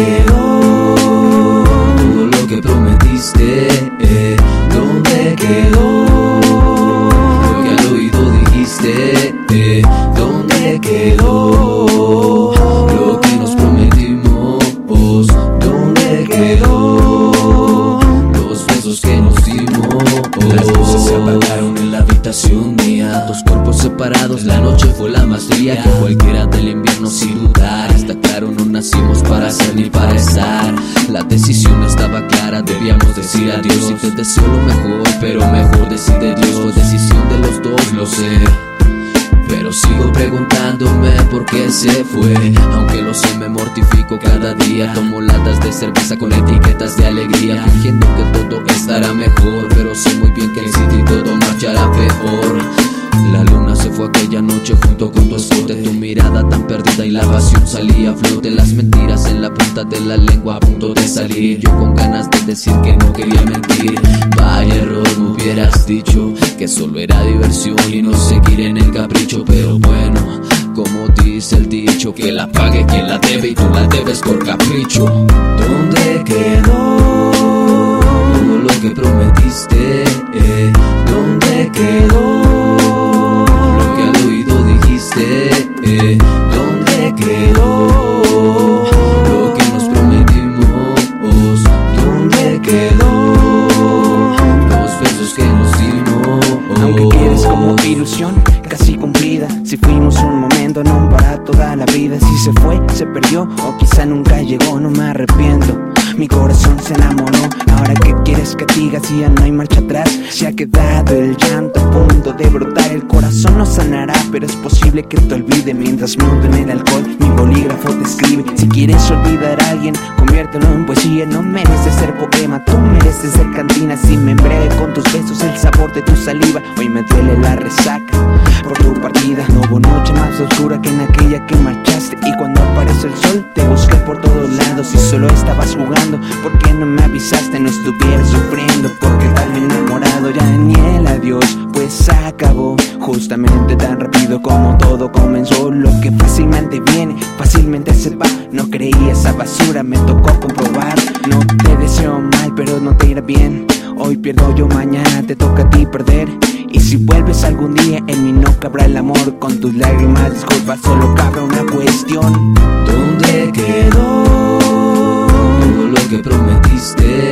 quedó todo lo que prometiste? Eh, ¿Dónde quedó lo que al oído dijiste? Eh, ¿Dónde quedó lo que nos prometimos? ¿Dónde quedó los besos que nos dimos? Las luces se apagaron en la habitación mía Dos cuerpos separados, la noche fue la más fría Que cualquiera del invierno sin decisión estaba clara, debíamos decir adiós. Y te deseo lo mejor, pero mejor decide Dios. Fue decisión de los dos, lo sé. Pero sigo preguntándome por qué se fue. Aunque lo sé me mortifico cada día. Tomo latas de cerveza con etiquetas de alegría. Fingiendo que todo estará mejor Pero sé muy bien que en y todo marchará peor aquella noche junto con tu escote Tu mirada tan perdida y la pasión salía a flote Las mentiras en la punta de la lengua a punto de salir. Yo con ganas de decir que no quería mentir. Vaya error, me hubieras dicho Que solo era diversión y no seguir en el capricho Pero bueno, como dice el dicho Que la pague quien la debe y tú la debes por capricho. ¿Dónde quedó todo lo que prometiste? Eh, ¿Dónde quedó Si fuimos un momento, no para toda la vida. Si se fue, se perdió o quizá nunca llegó No me arrepiento, mi corazón se enamoró. Ahora que quieres que diga si ya no hay marcha atrás Se ha quedado el llanto a punto de brotar. El corazón no sanará, pero es posible que te olvide. Mientras monto en el alcohol, mi bolígrafo te escribe. Si quieres olvidar a alguien, conviértelo en poesía. No mereces ser poema, tú mereces ser cantina. Si me embriague con tus besos, el sabor de tu saliva. Hoy me duele la resaca por tu partida. No hubo noche más oscura que en aquella que marchaste. Y cuando apareció el sol te busqué por todos lados Y solo estabas jugando, ¿por qué no me avisaste? No estuviera sufriendo por quedarme enamorado Ya ni el adiós, pues acabó. Justamente tan rápido como todo comenzó. Lo que fácilmente viene, fácilmente se va. No creía esa basura, me tocó comprobar. No te deseo mal, pero no te irá bien. Hoy pierdo yo, mañana te toca a ti perder Y si vuelves algún día, en mí no cabrá el amor Con tus lágrimas, disculpas, solo cabe una cuestión ¿Dónde quedó todo lo que prometiste?